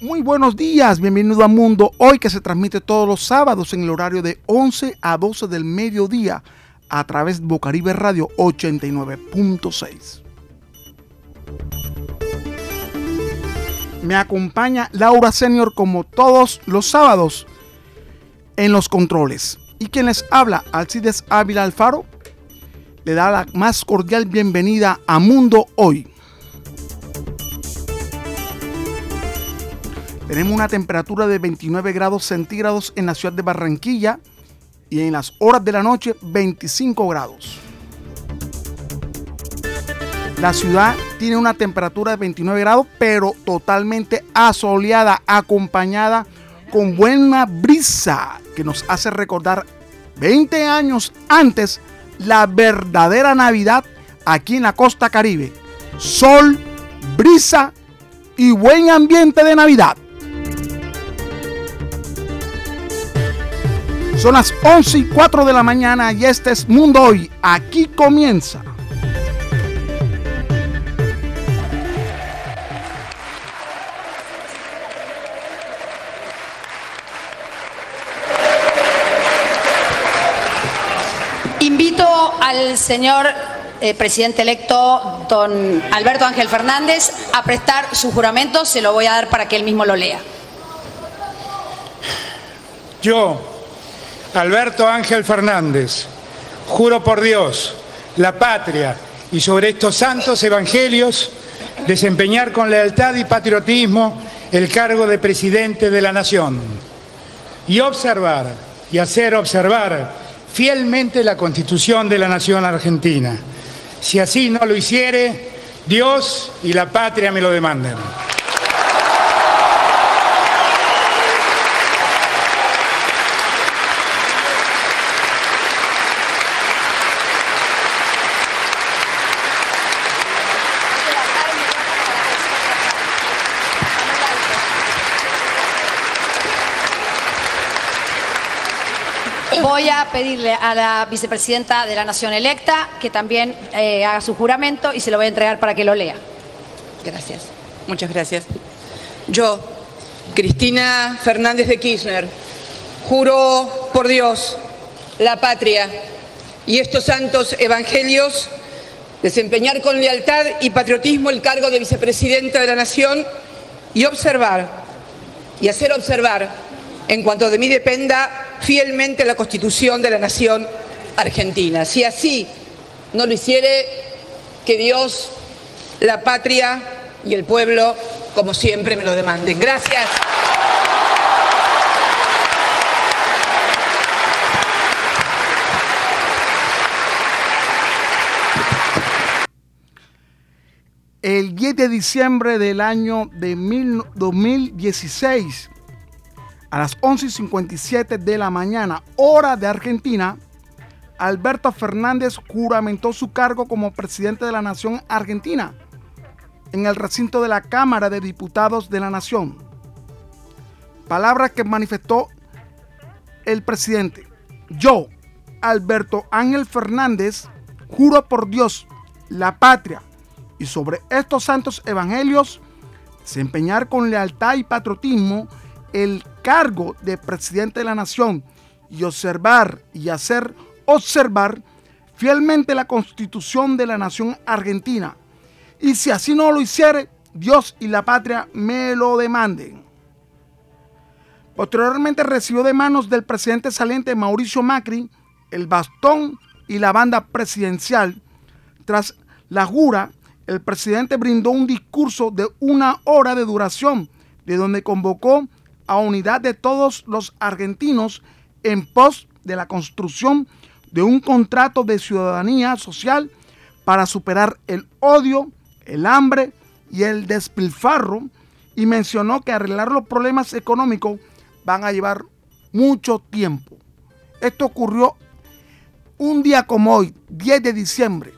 Muy buenos días, bienvenido a Mundo Hoy que se transmite todos los sábados en el horario de 11 a 12 del mediodía a través de Bocaribe Radio 89.6. Me acompaña Laura Senior como todos los sábados en los controles. Y quien les habla, Alcides Ávila Alfaro, le da la más cordial bienvenida a Mundo Hoy. Tenemos una temperatura de 29 grados centígrados en la ciudad de Barranquilla y en las horas de la noche 25 grados. La ciudad tiene una temperatura de 29 grados, pero totalmente asoleada, acompañada con buena brisa que nos hace recordar 20 años antes la verdadera Navidad aquí en la costa caribe. Sol, brisa y buen ambiente de Navidad. Son las 11 y 4 de la mañana y este es Mundo Hoy. Aquí comienza. Invito al señor eh, presidente electo, don Alberto Ángel Fernández, a prestar su juramento. Se lo voy a dar para que él mismo lo lea. Yo, Alberto Ángel Fernández, juro por Dios, la patria y sobre estos santos evangelios desempeñar con lealtad y patriotismo el cargo de presidente de la nación y observar y hacer observar fielmente la constitución de la nación argentina. Si así no lo hiciere, Dios y la patria me lo demanden. Voy a pedirle a la vicepresidenta de la Nación electa que también eh, haga su juramento y se lo voy a entregar para que lo lea. Gracias. Muchas gracias. Yo, Cristina Fernández de Kirchner, juro por Dios, la patria y estos santos evangelios desempeñar con lealtad y patriotismo el cargo de vicepresidenta de la Nación y observar y hacer observar, en cuanto de mí dependa, fielmente la Constitución de la Nación Argentina. Si así no lo hiciere, que Dios, la patria y el pueblo, como siempre, me lo demanden. Gracias. El 10 de diciembre del año de 2016, a las 11.57 de la mañana, hora de Argentina, Alberto Fernández juramentó su cargo como presidente de la Nación Argentina en el recinto de la Cámara de Diputados de la Nación. Palabras que manifestó el presidente. Yo, Alberto Ángel Fernández, juro por Dios, la patria y sobre estos santos evangelios, desempeñar con lealtad y patriotismo el cargo de presidente de la nación y observar y hacer observar fielmente la constitución de la nación argentina. Y si así no lo hiciere, Dios y la patria me lo demanden. Posteriormente recibió de manos del presidente saliente Mauricio Macri el bastón y la banda presidencial. Tras la jura, el presidente brindó un discurso de una hora de duración, de donde convocó a unidad de todos los argentinos en pos de la construcción de un contrato de ciudadanía social para superar el odio, el hambre y el despilfarro y mencionó que arreglar los problemas económicos van a llevar mucho tiempo. Esto ocurrió un día como hoy, 10 de diciembre.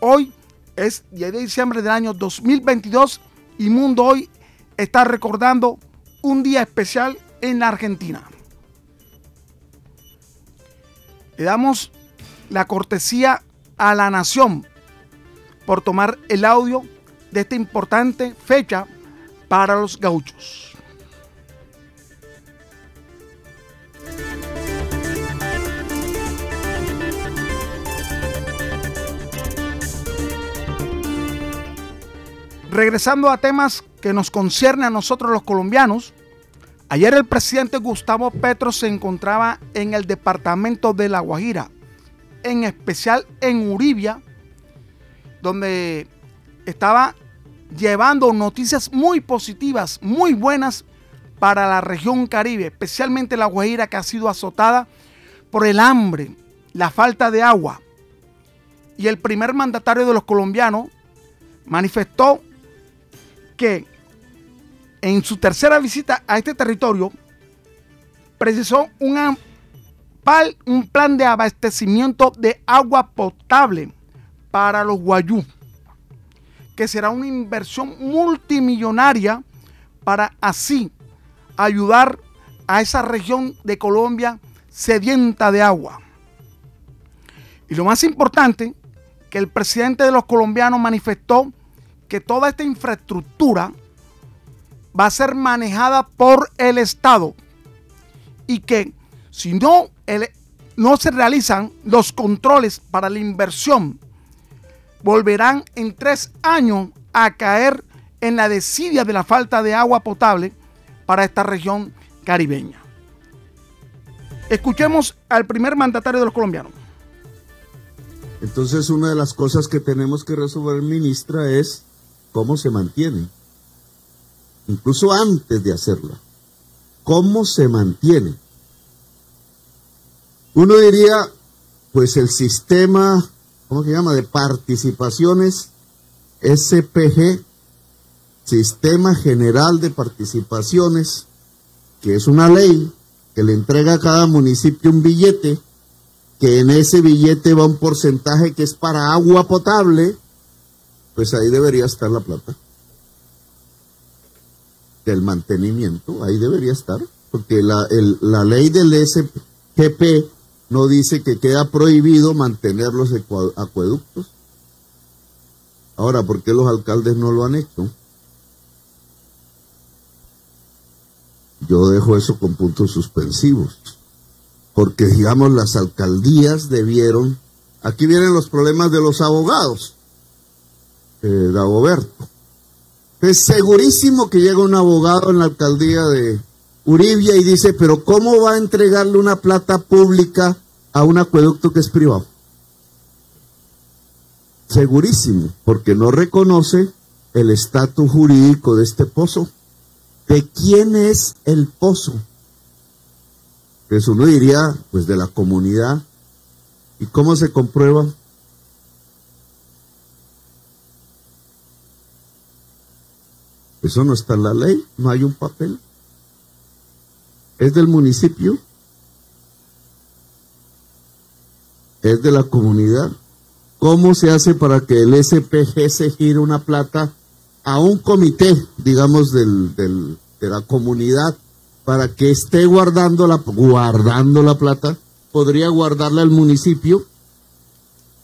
Hoy es 10 de diciembre del año 2022 y Mundo Hoy está recordando un día especial en la Argentina. Le damos la cortesía a la nación por tomar el audio de esta importante fecha para los gauchos. Regresando a temas que nos conciernen a nosotros los colombianos, ayer el presidente Gustavo Petro se encontraba en el departamento de La Guajira, en especial en Uribia, donde estaba llevando noticias muy positivas, muy buenas para la región Caribe, especialmente La Guajira que ha sido azotada por el hambre, la falta de agua. Y el primer mandatario de los colombianos manifestó que en su tercera visita a este territorio precisó un plan de abastecimiento de agua potable para los guayú, que será una inversión multimillonaria para así ayudar a esa región de Colombia sedienta de agua. Y lo más importante, que el presidente de los colombianos manifestó que toda esta infraestructura va a ser manejada por el Estado y que si no, no se realizan los controles para la inversión, volverán en tres años a caer en la desidia de la falta de agua potable para esta región caribeña. Escuchemos al primer mandatario de los colombianos. Entonces una de las cosas que tenemos que resolver, ministra, es cómo se mantiene, incluso antes de hacerla, cómo se mantiene. Uno diría, pues el sistema, ¿cómo se llama?, de participaciones SPG, Sistema General de Participaciones, que es una ley que le entrega a cada municipio un billete, que en ese billete va un porcentaje que es para agua potable, pues ahí debería estar la plata. Del mantenimiento, ahí debería estar, porque la, la ley del SGP no dice que queda prohibido mantener los acueductos. Ahora, ¿por qué los alcaldes no lo han hecho? Yo dejo eso con puntos suspensivos, porque digamos las alcaldías debieron, aquí vienen los problemas de los abogados eh, Dagoberto. Es segurísimo que llega un abogado en la alcaldía de Uribia y dice, pero ¿cómo va a entregarle una plata pública a un acueducto que es privado? Segurísimo, porque no reconoce el estatus jurídico de este pozo. ¿De quién es el pozo? Pues uno diría, pues de la comunidad. ¿Y cómo se comprueba? Eso no está en la ley, no hay un papel. Es del municipio, es de la comunidad. ¿Cómo se hace para que el SPG se gire una plata a un comité, digamos, del, de la comunidad para que esté guardando la, guardando la plata? Podría guardarla el municipio,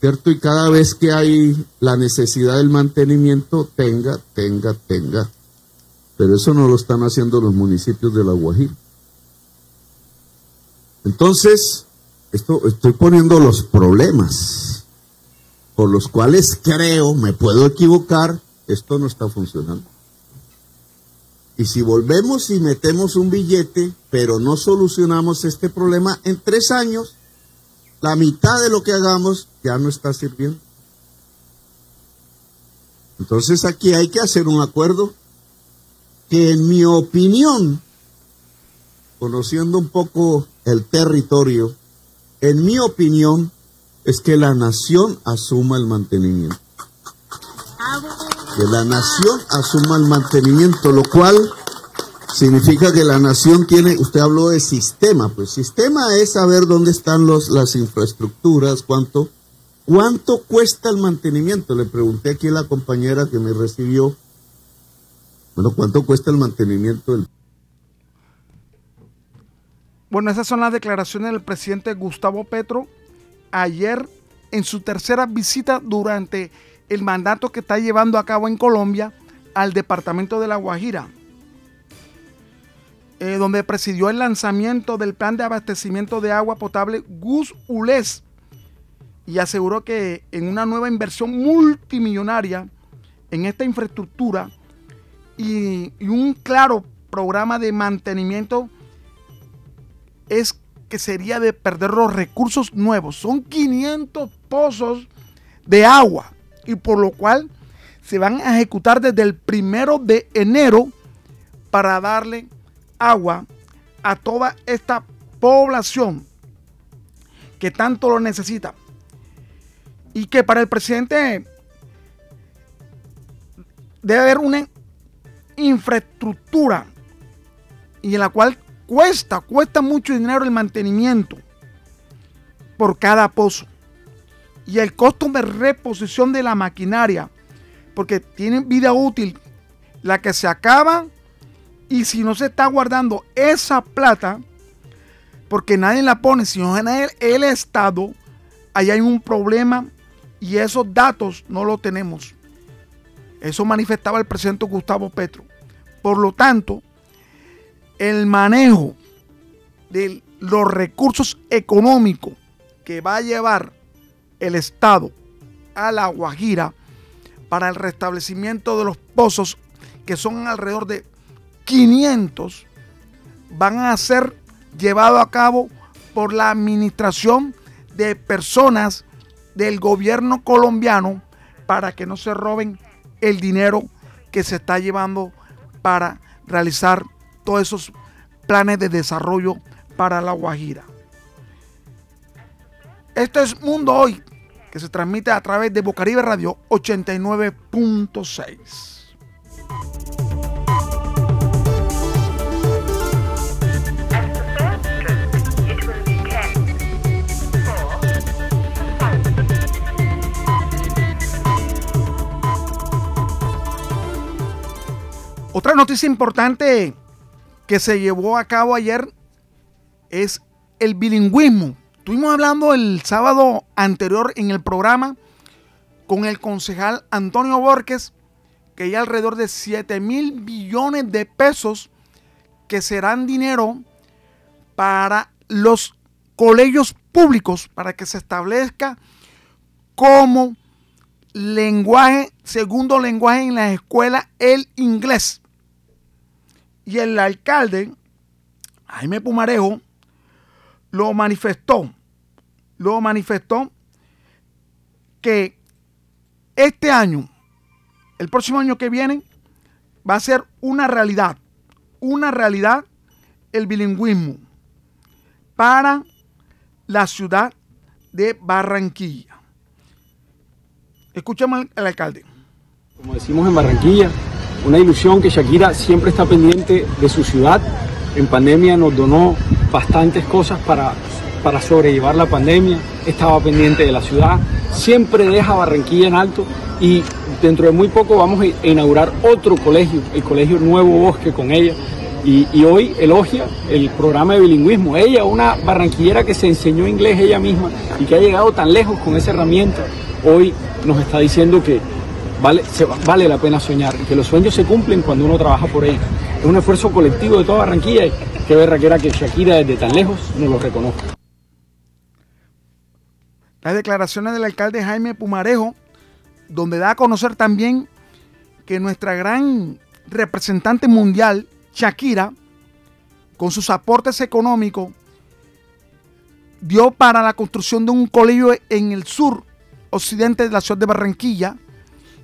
¿cierto? Y cada vez que hay la necesidad del mantenimiento, tenga, tenga, tenga pero eso no lo están haciendo los municipios de La Guajira. Entonces, esto, estoy poniendo los problemas por los cuales creo, me puedo equivocar, esto no está funcionando. Y si volvemos y metemos un billete, pero no solucionamos este problema, en tres años, la mitad de lo que hagamos ya no está sirviendo. Entonces aquí hay que hacer un acuerdo que en mi opinión, conociendo un poco el territorio, en mi opinión es que la nación asuma el mantenimiento. Que la nación asuma el mantenimiento, lo cual significa que la nación tiene, usted habló de sistema, pues sistema es saber dónde están los, las infraestructuras, cuánto, cuánto cuesta el mantenimiento. Le pregunté aquí a la compañera que me recibió bueno, ¿cuánto cuesta el mantenimiento del... Bueno, esas son las declaraciones del presidente Gustavo Petro ayer en su tercera visita durante el mandato que está llevando a cabo en Colombia al departamento de La Guajira, eh, donde presidió el lanzamiento del plan de abastecimiento de agua potable Gus Ules y aseguró que en una nueva inversión multimillonaria en esta infraestructura y, un claro programa de mantenimiento es que sería de perder los recursos nuevos. Son 500 pozos de agua y por lo cual se van a ejecutar desde el primero de enero para darle agua a toda esta población que tanto lo necesita. Y que para el presidente debe haber una infraestructura y en la cual cuesta, cuesta mucho dinero el mantenimiento por cada pozo. Y el costo de reposición de la maquinaria, porque tiene vida útil, la que se acaba, y si no se está guardando esa plata, porque nadie la pone, si no en el, el Estado, ahí hay un problema y esos datos no los tenemos. Eso manifestaba el presidente Gustavo Petro. Por lo tanto, el manejo de los recursos económicos que va a llevar el Estado a la Guajira para el restablecimiento de los pozos, que son alrededor de 500, van a ser llevados a cabo por la administración de personas del gobierno colombiano para que no se roben el dinero que se está llevando para realizar todos esos planes de desarrollo para la Guajira. Esto es Mundo Hoy, que se transmite a través de Bocaribe Radio 89.6. Otra noticia importante que se llevó a cabo ayer es el bilingüismo. Estuvimos hablando el sábado anterior en el programa con el concejal Antonio Borges, que hay alrededor de 7 mil billones de pesos que serán dinero para los colegios públicos, para que se establezca como lenguaje, segundo lenguaje en la escuela, el inglés. Y el alcalde, Jaime Pumarejo, lo manifestó, lo manifestó que este año, el próximo año que viene, va a ser una realidad, una realidad el bilingüismo para la ciudad de Barranquilla. Escuchemos al alcalde. Como decimos en Barranquilla, una ilusión que Shakira siempre está pendiente de su ciudad. En pandemia nos donó bastantes cosas para, para sobrellevar la pandemia. Estaba pendiente de la ciudad. Siempre deja Barranquilla en alto y dentro de muy poco vamos a inaugurar otro colegio, el Colegio Nuevo Bosque con ella. Y, y, hoy elogia el programa de bilingüismo. Ella, una barranquillera que se enseñó inglés ella misma y que ha llegado tan lejos con esa herramienta, hoy nos está diciendo que vale, la pena soñar que los sueños se cumplen cuando uno trabaja por ellos. Es un esfuerzo colectivo de toda Barranquilla y qué verraquera que Shakira desde tan lejos nos lo reconozca. Las declaraciones del alcalde Jaime Pumarejo, donde da a conocer también que nuestra gran representante mundial, Shakira, con sus aportes económicos, dio para la construcción de un colegio en el sur occidente de la ciudad de Barranquilla,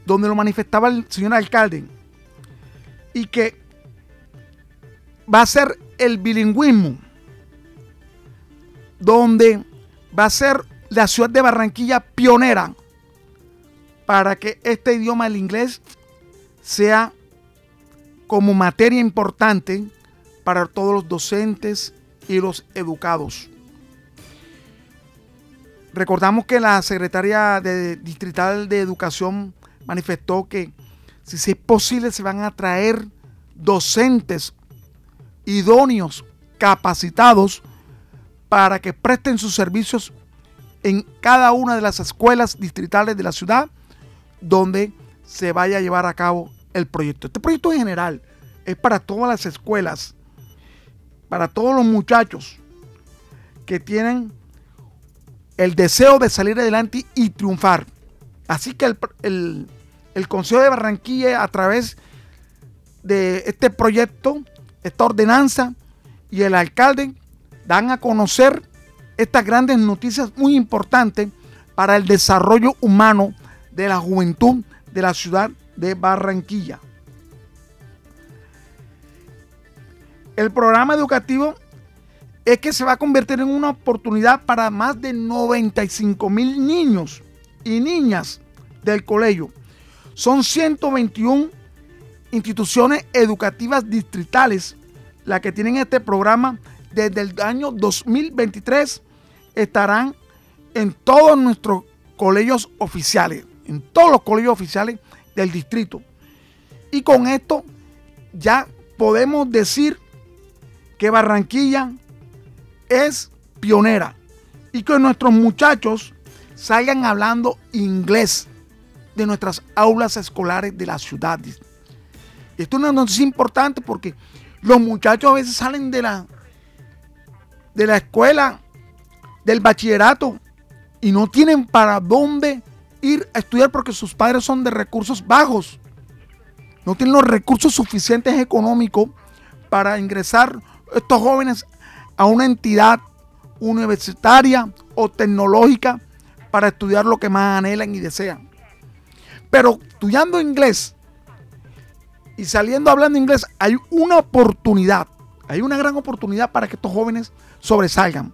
donde lo manifestaba el señor alcalde, y que va a ser el bilingüismo, donde va a ser la ciudad de Barranquilla pionera para que este idioma, el inglés, sea como materia importante para todos los docentes y los educados. Recordamos que la secretaria de, distrital de educación manifestó que si es posible se van a traer docentes idóneos, capacitados, para que presten sus servicios en cada una de las escuelas distritales de la ciudad donde se vaya a llevar a cabo el proyecto. Este proyecto en general es para todas las escuelas, para todos los muchachos que tienen el deseo de salir adelante y triunfar. Así que el, el Consejo de Barranquilla a través de este proyecto, esta ordenanza y el alcalde dan a conocer estas grandes noticias muy importantes para el desarrollo humano de la juventud de la ciudad de Barranquilla. El programa educativo es que se va a convertir en una oportunidad para más de 95 mil niños y niñas del colegio. Son 121 instituciones educativas distritales las que tienen este programa desde el año 2023. Estarán en todos nuestros colegios oficiales, en todos los colegios oficiales del distrito. Y con esto ya podemos decir que Barranquilla es pionera y que nuestros muchachos salgan hablando inglés de nuestras aulas escolares de la ciudad. Esto es una noticia importante porque los muchachos a veces salen de la, de la escuela, del bachillerato, y no tienen para dónde ir a estudiar porque sus padres son de recursos bajos. No tienen los recursos suficientes económicos para ingresar estos jóvenes a una entidad universitaria o tecnológica para estudiar lo que más anhelan y desean. Pero estudiando inglés y saliendo hablando inglés, hay una oportunidad, hay una gran oportunidad para que estos jóvenes sobresalgan.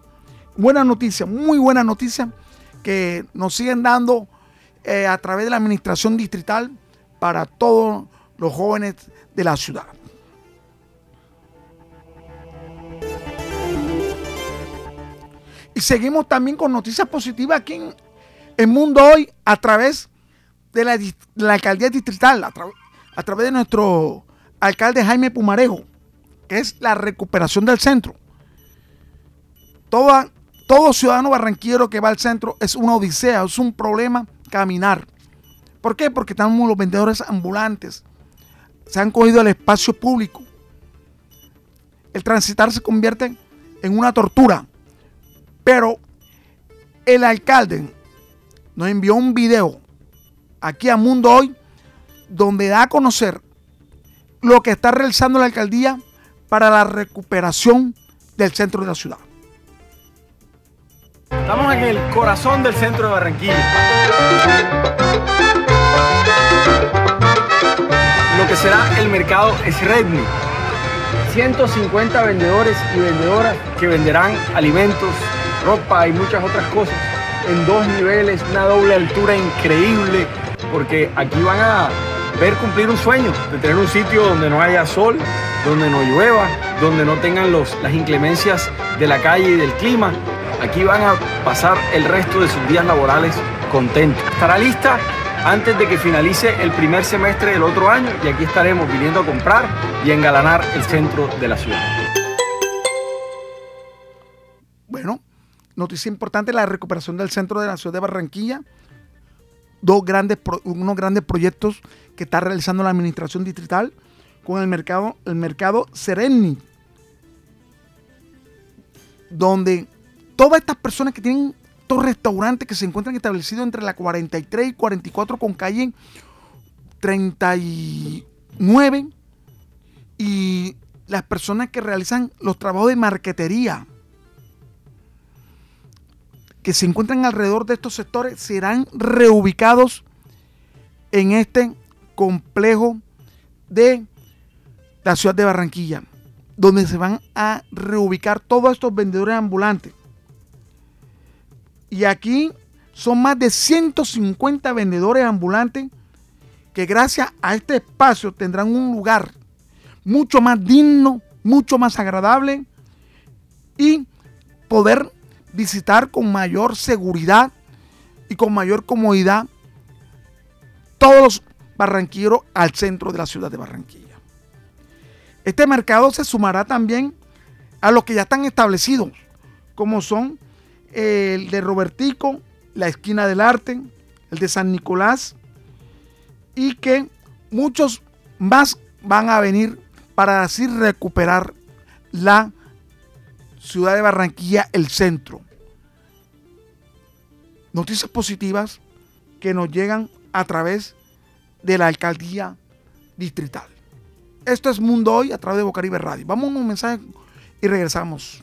Buena noticia, muy buena noticia que nos siguen dando eh, a través de la administración distrital para todos los jóvenes de la ciudad. Y seguimos también con noticias positivas aquí en el mundo hoy a través de la, alcaldía distrital, a, través de nuestro alcalde Jaime Pumarejo, que es la recuperación del centro. Todo ciudadano barranquero que va al centro es una odisea, es un problema caminar. ¿Por qué? Porque estamos los vendedores ambulantes. Se han cogido el espacio público. El transitar se convierte en una tortura. Pero el alcalde nos envió un video aquí a Mundo Hoy donde da a conocer lo que está realizando la alcaldía para la recuperación del centro de la ciudad. Estamos en el corazón del centro de Barranquilla. Lo que será el mercado es Redmi. 150 vendedores y vendedoras que venderán alimentos, ropa y muchas otras cosas en dos niveles, una doble altura increíble, porque aquí van a ver cumplir un sueño de tener un sitio donde no haya sol, donde no llueva, donde no tengan los, las inclemencias de la calle y del clima. Aquí van a pasar el resto de sus días laborales contentos. Estará lista antes de que finalice el primer semestre del otro año y aquí estaremos viniendo a comprar y engalanar el centro de la ciudad. Noticia importante, la recuperación del centro de la ciudad de Barranquilla. Dos grandes, unos grandes proyectos que está realizando la administración distrital con el mercado, el mercado Sereni, donde todas estas personas que tienen estos restaurantes que se encuentran establecidos entre la 43 y 44 con calle 39 y las personas que realizan los trabajos de marquetería que se encuentran alrededor de estos sectores serán reubicados en este complejo de la ciudad de Barranquilla, donde se van a reubicar todos estos vendedores ambulantes. Y aquí son más de 150 vendedores ambulantes que gracias a este espacio tendrán un lugar mucho más digno, mucho más agradable y poder visitar con mayor seguridad y con mayor comodidad todos los barranquilleros al centro de la ciudad de Barranquilla. Este mercado se sumará también a los que ya están establecidos, como son el de Robertico, la esquina del arte, el de San Nicolás, y que muchos más van a venir para así recuperar la ciudad de Barranquilla, el centro. Noticias positivas que nos llegan a través de la alcaldía distrital. Esto es Mundo Hoy a través de Bocaribe Radio. Vamos a un mensaje y regresamos.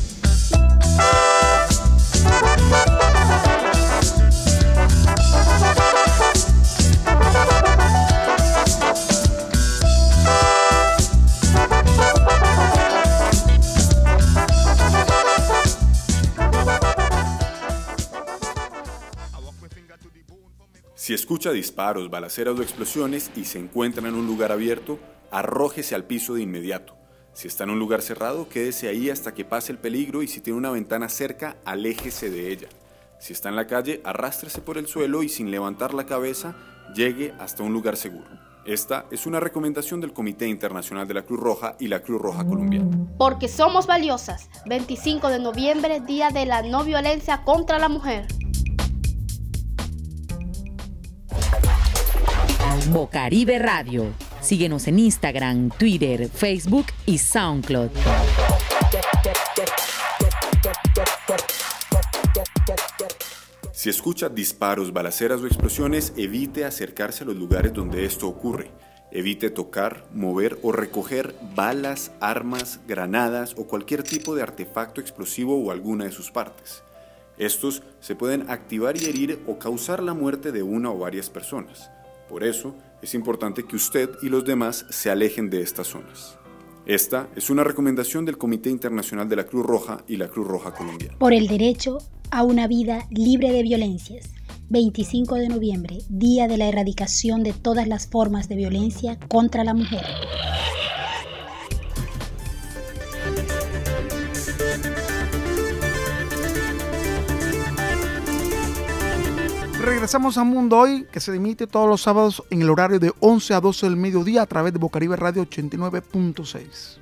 Si escucha disparos, balaceras o explosiones y se encuentra en un lugar abierto, arrójese al piso de inmediato. Si está en un lugar cerrado, quédese ahí hasta que pase el peligro y si tiene una ventana cerca, aléjese de ella. Si está en la calle, arrástrese por el suelo y sin levantar la cabeza, llegue hasta un lugar seguro. Esta es una recomendación del Comité Internacional de la Cruz Roja y la Cruz Roja Colombiana. Porque somos valiosas. 25 de noviembre, Día de la No Violencia contra la Mujer. Bocaribe Radio. Síguenos en Instagram, Twitter, Facebook y SoundCloud. Si escucha disparos, balaceras o explosiones, evite acercarse a los lugares donde esto ocurre. Evite tocar, mover o recoger balas, armas, granadas o cualquier tipo de artefacto explosivo o alguna de sus partes. Estos se pueden activar y herir o causar la muerte de una o varias personas. Por eso, es importante que usted y los demás se alejen de estas zonas. Esta es una recomendación del Comité Internacional de la Cruz Roja y la Cruz Roja Colombiana. Por el derecho a una vida libre de violencias. 25 de noviembre, Día de la Erradicación de todas las formas de violencia contra la mujer. Regresamos a Mundo Hoy, que se emite todos los sábados en el horario de 11 a 12 del mediodía a través de Bocaribe Radio 89.6.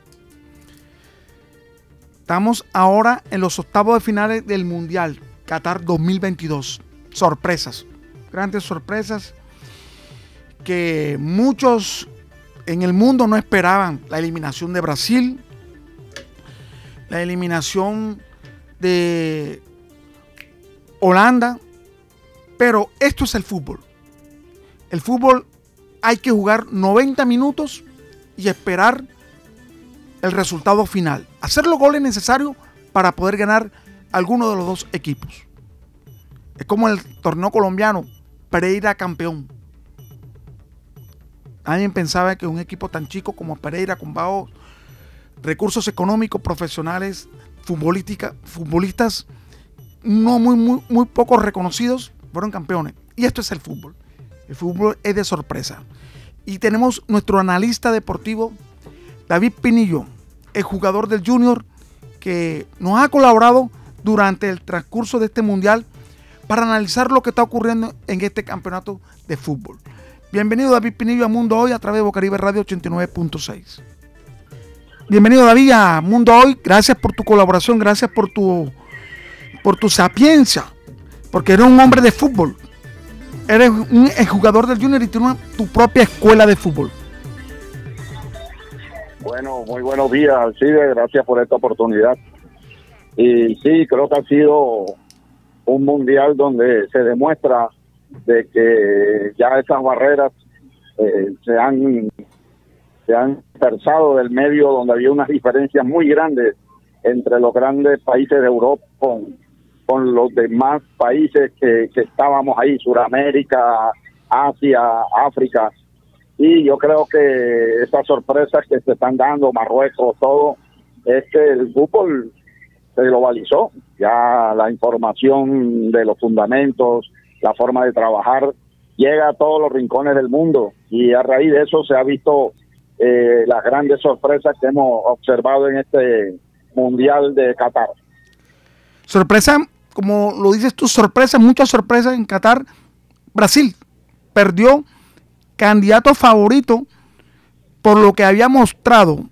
Estamos ahora en los octavos de finales del Mundial Qatar 2022. Sorpresas, grandes sorpresas que muchos en el mundo no esperaban. La eliminación de Brasil, la eliminación de Holanda, pero esto es el fútbol. El fútbol hay que jugar 90 minutos y esperar el resultado final. Hacer los goles necesarios para poder ganar alguno de los dos equipos. Es como el torneo colombiano, Pereira campeón. Alguien pensaba que un equipo tan chico como Pereira, con bajos recursos económicos, profesionales, futbolistas no muy, muy, muy reconocidos, fueron campeones. Y esto es el fútbol. El fútbol es de sorpresa. Y tenemos nuestro analista deportivo, David Pinillo, el jugador del Junior, que nos ha colaborado durante el transcurso de este mundial para analizar lo que está ocurriendo en este campeonato de fútbol. Bienvenido David Pinillo a Mundo Hoy a través de Bocaribe Radio 89.6. Bienvenido David a Mundo Hoy, gracias por tu colaboración, gracias por tu, por tu sapiencia porque eres un hombre de fútbol. Eres un jugador del Junior y tu propia escuela de fútbol. Bueno, muy buenos días, Alcide. Gracias por esta oportunidad. Y sí, creo que ha sido un mundial donde se demuestra de que ya esas barreras eh, se han se han dispersado del medio donde había unas diferencias muy grandes entre los grandes países de Europa con los demás países que, estábamos ahí, Sudamérica, Asia, África. Y yo creo que esas sorpresas que se están dando, Marruecos, todo, es que el fútbol se globalizó. Ya la información de los fundamentos, la forma de trabajar, llega a todos los rincones del mundo. Y a raíz de eso se ha visto eh, las grandes sorpresas que hemos observado en este Mundial de Qatar. Sorpresa como lo dices tú, sorpresa, muchas sorpresas en Qatar. Brasil perdió candidato favorito por lo que había mostrado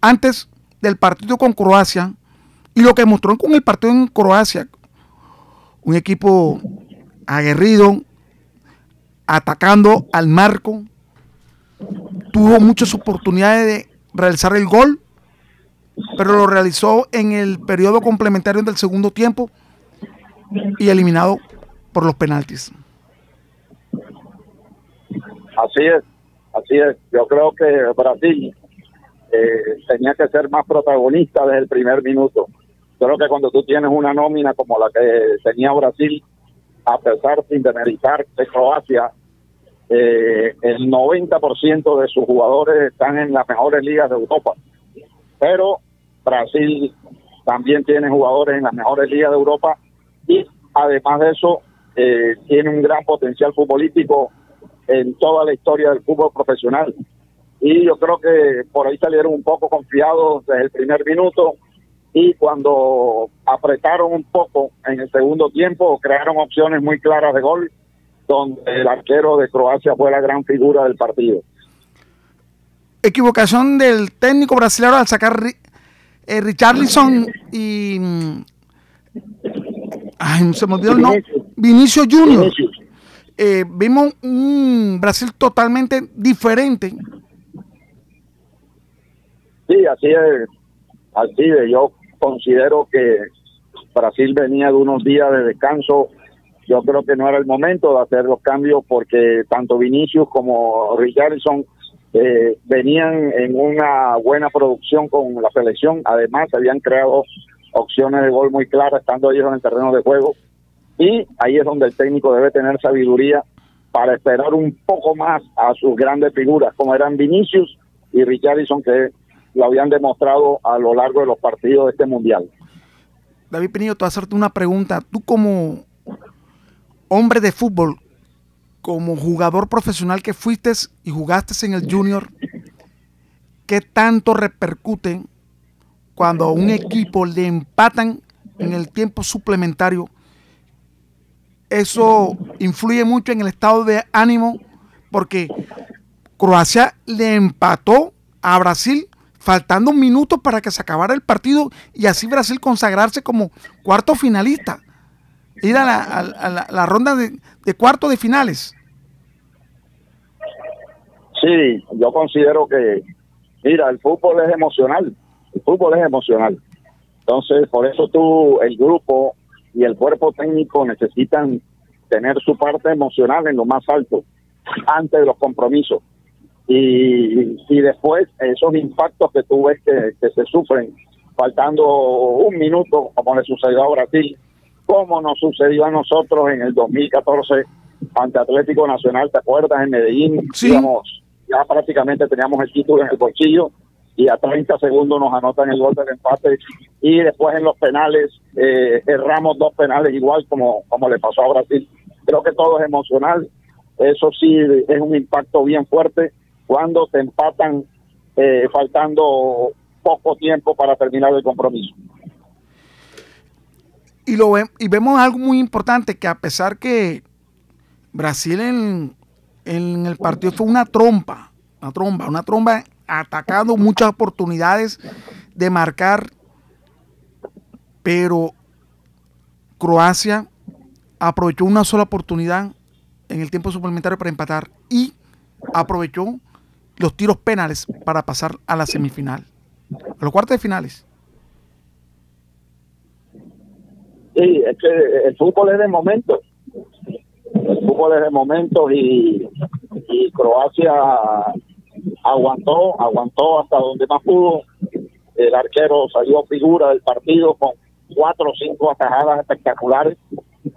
antes del partido con Croacia y lo que mostró con el partido en Croacia. un equipo aguerrido, atacando al marco, tuvo muchas oportunidades de realizar el gol, pero lo realizó en el periodo complementario del segundo tiempo y eliminado por los penaltis. Así es, así es. Yo creo que Brasil eh, tenía que ser más protagonista desde el primer minuto. Creo que cuando tú tienes una nómina como la que tenía Brasil, a pesar sin demeritar de Croacia, eh, el 90% de sus jugadores están en las mejores ligas de Europa. Pero Brasil también tiene jugadores en las mejores ligas de Europa y además de eso eh, tiene un gran potencial futbolístico en toda la historia del fútbol profesional. Y yo creo que por ahí salieron un poco confiados desde el primer minuto y cuando apretaron un poco en el segundo tiempo crearon opciones muy claras de gol donde el arquero de Croacia fue la gran figura del partido. Equivocación del técnico brasileño al sacar eh, Richarlison y mm, ay, se me olvidó el nombre. Vinicio Junior. Eh, vimos un Brasil totalmente diferente. Sí, así es. Así es. Yo considero que Brasil venía de unos días de descanso. Yo creo que no era el momento de hacer los cambios porque tanto Vinicius como Richarlison eh, venían en una buena producción con la selección. Además, habían creado opciones de gol muy claras estando ellos en el terreno de juego. Y ahí es donde el técnico debe tener sabiduría para esperar un poco más a sus grandes figuras, como eran Vinicius y Richarlison, que lo habían demostrado a lo largo de los partidos de este mundial. David Pinillo, te voy a hacerte una pregunta. Tú como hombre de fútbol, como jugador profesional que fuiste y jugaste en el junior, ¿qué tanto repercute cuando a un equipo le empatan en el tiempo suplementario eso influye mucho en el estado de ánimo porque Croacia le empató a Brasil faltando un minuto para que se acabara el partido y así Brasil consagrarse como cuarto finalista, ir a la, ronda de, de cuarto de finales. Sí, yo considero que, mira, el fútbol es emocional, el fútbol es emocional. Entonces, por eso tú, el grupo, y el cuerpo técnico necesitan tener su parte emocional en lo más alto antes de los compromisos. Y, y después esos impactos que tú ves que, que se sufren faltando un minuto, como le sucedió a Brasil, como nos sucedió a nosotros en el 2014 ante Atlético Nacional, ¿te acuerdas? En Medellín, sí. ya prácticamente teníamos el título en el bolsillo y a 30 segundos nos anotan el gol del empate y después en los penales eh, erramos dos penales igual como, como le pasó a Brasil. Creo que todo es emocional, eso sí es un impacto bien fuerte cuando te empatan eh, faltando poco tiempo para terminar el compromiso. Y, lo y vemos algo muy importante, que a pesar que Brasil en, en el partido fue una trompa, una tromba, una tromba atacando muchas oportunidades de marcar, pero Croacia aprovechó una sola oportunidad en el tiempo suplementario para empatar y aprovechó los tiros penales para pasar a la semifinal, a los cuartos de finales. Sí, es que el fútbol es de momento. El fútbol es de momento y, y Croacia aguantó, aguantó hasta donde más pudo. El arquero salió figura del partido con cuatro o cinco atajadas espectaculares.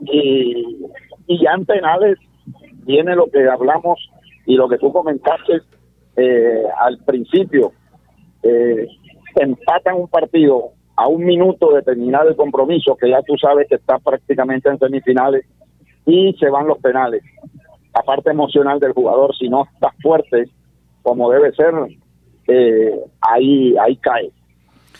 Y, ya en penales viene lo que hablamos y lo que tú comentaste eh, al principio. Eh, empatan un partido a un minuto de terminar el compromiso, que ya tú sabes que está prácticamente en semifinales, y se van los penales. La parte emocional del jugador, si no está fuerte, como debe ser, eh, ahí, ahí cae.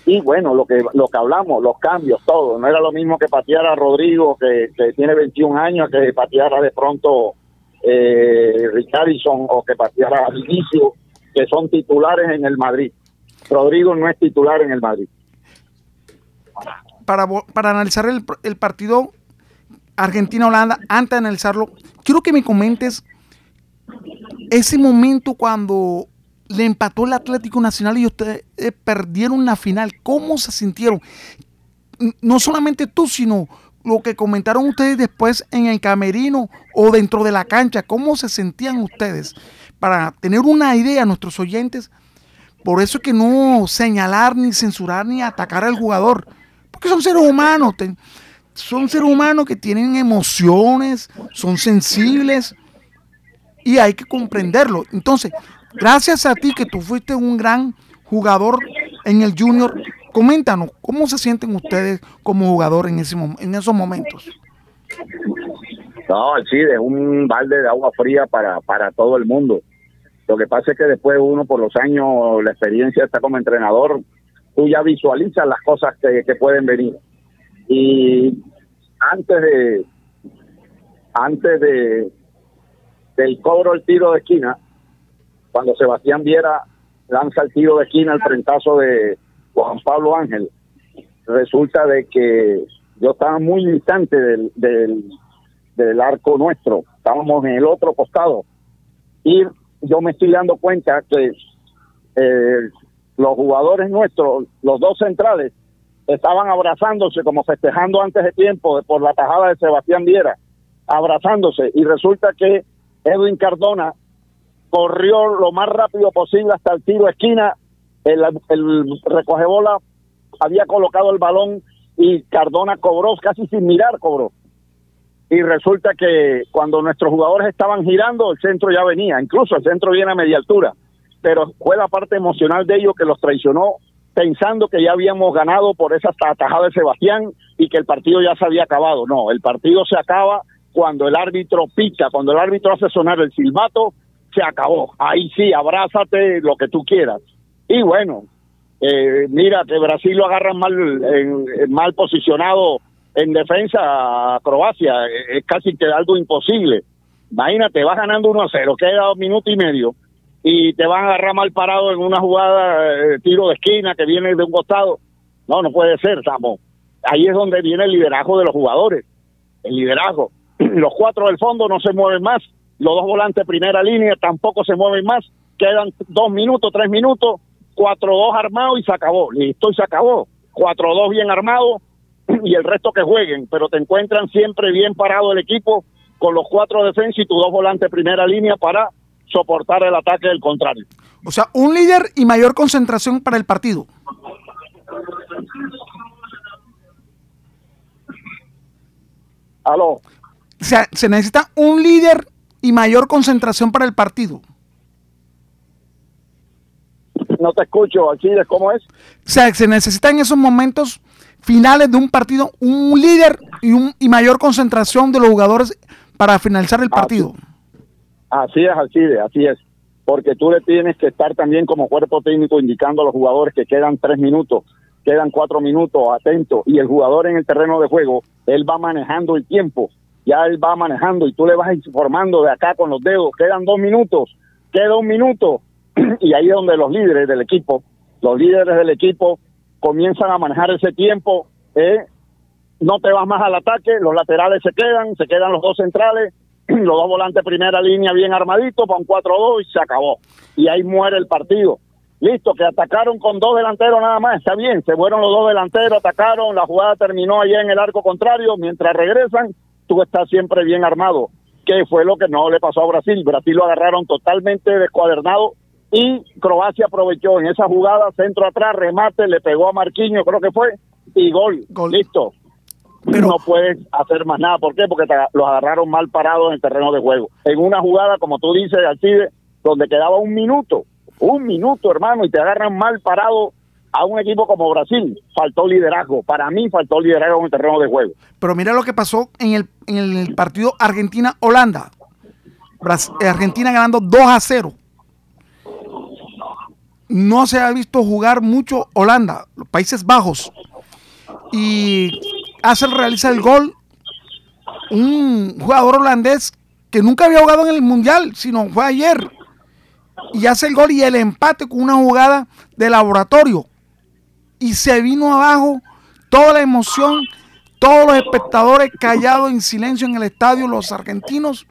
Y bueno, lo que lo que hablamos, los cambios, todo. No era lo mismo que pateara Rodrigo, que, tiene 21 años, que pateara de pronto eh, o que pateara Vinicio, que son titulares en el Madrid. Rodrigo no es titular en el Madrid. Para, para analizar el, el partido, Argentina-Holanda, antes de analizarlo, quiero que me comentes ese momento cuando le empató el Atlético Nacional y ustedes eh, perdieron la final. ¿Cómo se sintieron? No solamente tú, sino lo que comentaron ustedes después en el camerino o dentro de la cancha. ¿Cómo se sentían ustedes? Para tener una idea, nuestros oyentes, por eso es que no señalar, ni censurar, ni atacar al jugador. Porque son seres humanos. Son seres humanos que tienen emociones, son sensibles y hay que comprenderlo. Entonces, gracias a ti que tú fuiste un gran jugador en el junior, coméntanos, ¿cómo se sienten ustedes como jugador en, ese, en esos momentos? No, sí, es un balde de agua fría para, para todo el mundo. Lo que pasa es que después uno, por los años, la experiencia está como entrenador, tú ya visualizas las cosas que, que pueden venir. Y antes de antes de del cobro el tiro de esquina, cuando Sebastián Viera lanza el tiro de esquina al frentazo de Juan Pablo Ángel, resulta de que yo estaba muy distante del, del, del arco nuestro, estábamos en el otro costado y yo me estoy dando cuenta que eh, los jugadores nuestros, los dos centrales, estaban abrazándose como festejando antes de tiempo por la tajada de Sebastián Viera, abrazándose y resulta que Edwin Cardona corrió lo más rápido posible hasta el tiro esquina, el, el recoge bola había colocado el balón y Cardona cobró casi sin mirar cobró. Y resulta que cuando nuestros jugadores estaban girando el centro ya venía, incluso el centro viene a media altura, pero fue la parte emocional de ellos que los traicionó pensando que ya habíamos ganado por esa atajada de Sebastián y que el partido ya se había acabado. No, el partido se acaba cuando el árbitro pica, cuando el árbitro hace sonar el silbato, se acabó. Ahí sí, abrázate lo que tú quieras. Y bueno, eh, mira que Brasil lo agarran mal, mal posicionado en defensa a Croacia. Es casi que algo imposible. Imagínate, vas ganando 1 a 0, queda dos minutos y medio y te van a agarrar mal parado en una jugada, de tiro de esquina que viene de un costado. No, no puede ser, Samo. Ahí es donde viene el liderazgo de los jugadores. El liderazgo. Los cuatro del fondo no se mueven más. Los dos volantes primera línea tampoco se mueven más. Quedan dos minutos, tres minutos. Cuatro dos armados y se acabó. Listo, y se acabó. Cuatro dos bien armados y el resto que jueguen. Pero te encuentran siempre bien parado el equipo con los cuatro defensas y tus dos volantes primera línea para soportar el ataque del contrario. O sea, un líder y mayor concentración para el partido. Aló. O sea, se necesita un líder y mayor concentración para el partido. No te escucho, Alcides, ¿cómo es? O sea, se necesita en esos momentos finales de un partido un líder y, un, y mayor concentración de los jugadores para finalizar el partido. Así es, Alcide, así es. Porque tú le tienes que estar también como cuerpo técnico indicando a los jugadores que quedan tres minutos, quedan cuatro minutos, atento. Y el jugador en el terreno de juego, él va manejando el tiempo, ya él va manejando y tú le vas informando de acá con los dedos, quedan dos minutos, queda un minuto. y ahí es donde los líderes del equipo, los líderes del equipo comienzan a manejar ese tiempo. ¿eh? No te vas más al ataque, los laterales se quedan, se quedan los dos centrales los dos volantes primera línea bien armaditos para un 4-2 y se acabó. Y ahí muere el partido. Listo, que atacaron con dos delanteros nada más, está bien, se fueron los dos delanteros, atacaron, la jugada terminó allá en el arco contrario, mientras regresan, tú estás siempre bien armado, que fue lo que no le pasó a Brasil. Brasil lo agarraron totalmente descuadernado y Croacia aprovechó en esa jugada, centro atrás, remate, le pegó a Marquinhos, creo que fue, y gol. gol. Listo, no puedes hacer más nada. ¿Por qué? Porque los agarraron mal parados en el terreno de juego. En una jugada, como tú dices, Alcide, donde quedaba un minuto, un minuto, hermano, y te agarran mal parado a un equipo como Brasil. Faltó liderazgo. Para mí faltó liderazgo en el terreno de juego. Pero mira lo que pasó en el, partido Argentina-Holanda. Argentina ganando 2 a 0. No se ha visto jugar mucho Holanda, los Países Bajos. Y hace realiza el gol un jugador holandés que nunca había jugado en el mundial, sino fue ayer. Y hace el gol y el empate con una jugada de laboratorio. Y se vino abajo toda la emoción, todos los espectadores callados en silencio en el estadio, los argentinos,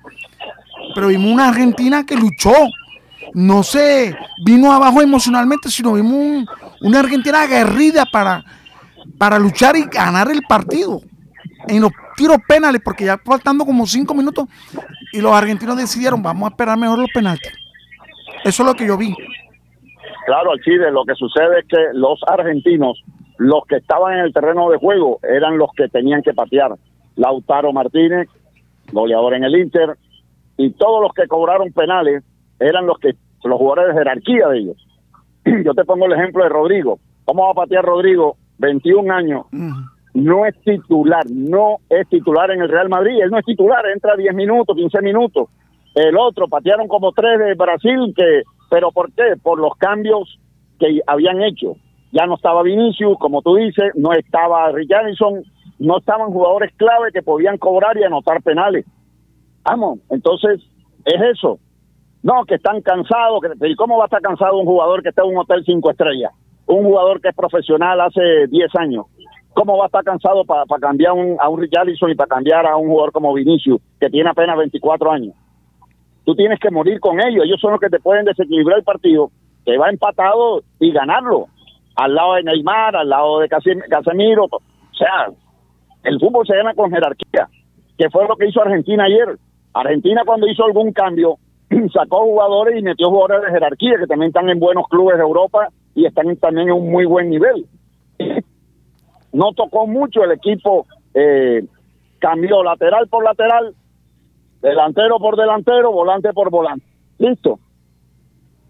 pero vimos una Argentina que luchó, no se vino abajo emocionalmente, sino vimos un- una Argentina aguerrida para, para luchar y ganar el partido. En los tiros penales, porque ya faltando como cinco minutos, y los argentinos decidieron, vamos a esperar mejor los penaltis. Eso es lo que yo vi. Claro, Alcide, lo que sucede es que los argentinos, los que estaban en el terreno de juego, eran los que tenían que patear. Lautaro Martínez, goleador en el Inter, y todos los que cobraron penales eran los que los jugadores de jerarquía de ellos. Yo te pongo el ejemplo de Rodrigo. ¿Cómo va a patear Rodrigo? 21 años. No es titular, no es titular en el Real Madrid. Él no es titular, entra 10 minutos, 15 minutos. El otro, patearon como tres de Brasil, que, pero ¿por qué? Por los cambios que habían hecho. Ya no estaba Vinicius, como tú dices, no estaba Richarlison, no estaban jugadores clave que podían cobrar y anotar penales. Vamos, entonces es eso. No, que están cansados. Que, ¿Y cómo va a estar cansado un jugador que está en un hotel cinco estrellas? Un jugador que es profesional hace 10 años. ¿Cómo va a estar cansado para cambiar un- a un Richarlison y para cambiar a un jugador como Vinicius, que tiene apenas 24 años? Tú tienes que morir con ellos. Ellos son los que te pueden desequilibrar el partido, que va empatado y ganarlo. Al lado de Neymar, al lado de Casemiro. O sea, el fútbol se gana con jerarquía, que fue lo que hizo Argentina ayer. Argentina cuando hizo algún cambio sacó jugadores y metió jugadores de jerarquía que también están en buenos clubes de Europa y están también en un muy buen nivel. No tocó mucho el equipo, eh, cambió lateral por lateral, delantero por delantero, volante por volante. Listo.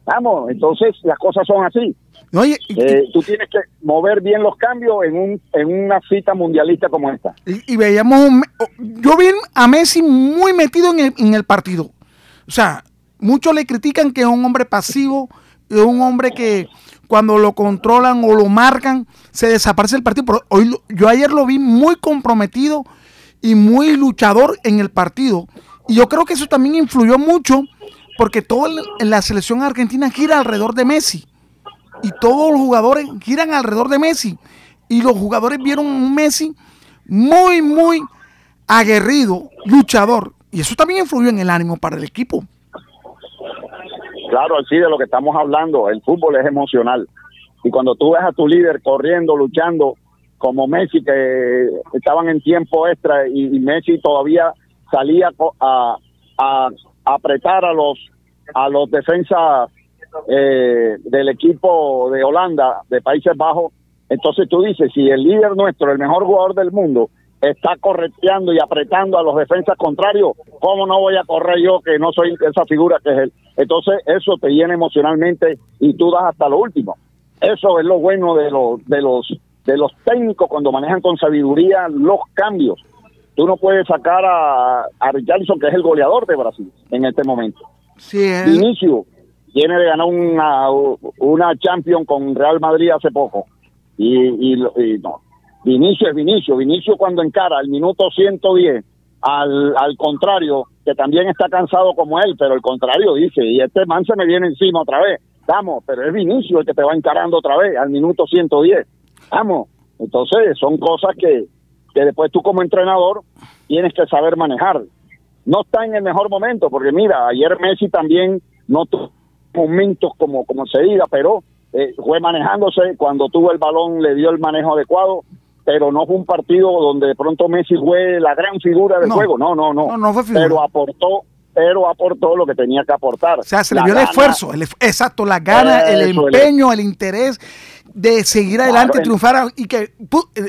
Vamos, entonces las cosas son así. Oye, Eh, tú tienes que mover bien los cambios en, un, en una cita mundialista como esta. y, y veíamos un yo vi a Messi muy metido en el, en el partido. O sea, muchos le critican que es un hombre pasivo, es un hombre que cuando lo controlan o lo marcan se desaparece el partido. Pero hoy yo ayer lo vi muy comprometido y muy luchador en el partido. Y yo creo que eso también influyó mucho porque en la selección argentina gira alrededor de Messi y todos los jugadores giran alrededor de Messi. Y los jugadores vieron un Messi muy, muy aguerrido, luchador. Y eso también influyó en el ánimo para el equipo. Claro, así de lo que estamos hablando, el fútbol es emocional. Y cuando tú ves a tu líder corriendo, luchando, como Messi, que estaban en tiempo extra y, y Messi todavía salía a, a apretar a los a los defensas eh, del equipo de Holanda, de Países Bajos, entonces tú dices, si el líder nuestro, el mejor jugador del mundo, está correteando y apretando a los defensas contrarios, ¿cómo no voy a correr yo que no soy esa figura que es él? Entonces eso te llena emocionalmente y tú das hasta lo último. Eso es lo bueno de los de los de los técnicos cuando manejan con sabiduría los cambios. Tú no puedes sacar a, a Richarlison, que es el goleador de Brasil en este momento. Sí, él- Vinicio viene de ganar una, una Champion con Real Madrid hace poco. Y, y, y no. Vinicio es Vinicio. Vinicio cuando encara al minuto 110 al, al contrario, que también está cansado como él, pero el contrario dice, y este man se me viene encima otra vez. Vamos, pero es Vinicio el que te va encarando otra vez al minuto 110. Vamos. Entonces son cosas que, que después tú como entrenador tienes que saber manejar no está en el mejor momento, porque mira, ayer Messi también no tuvo momentos como, como se diga, pero eh, fue manejándose, cuando tuvo el balón le dio el manejo adecuado, pero no fue un partido donde de pronto Messi fue la gran figura del No. juego, no, no, no, No, no fue figura. pero aportó, pero aportó lo que tenía que aportar. O sea, se le vio el esfuerzo, el exacto, la gana, el empeño, el interés de seguir Claro, adelante, el- triunfar. a- Y que eh,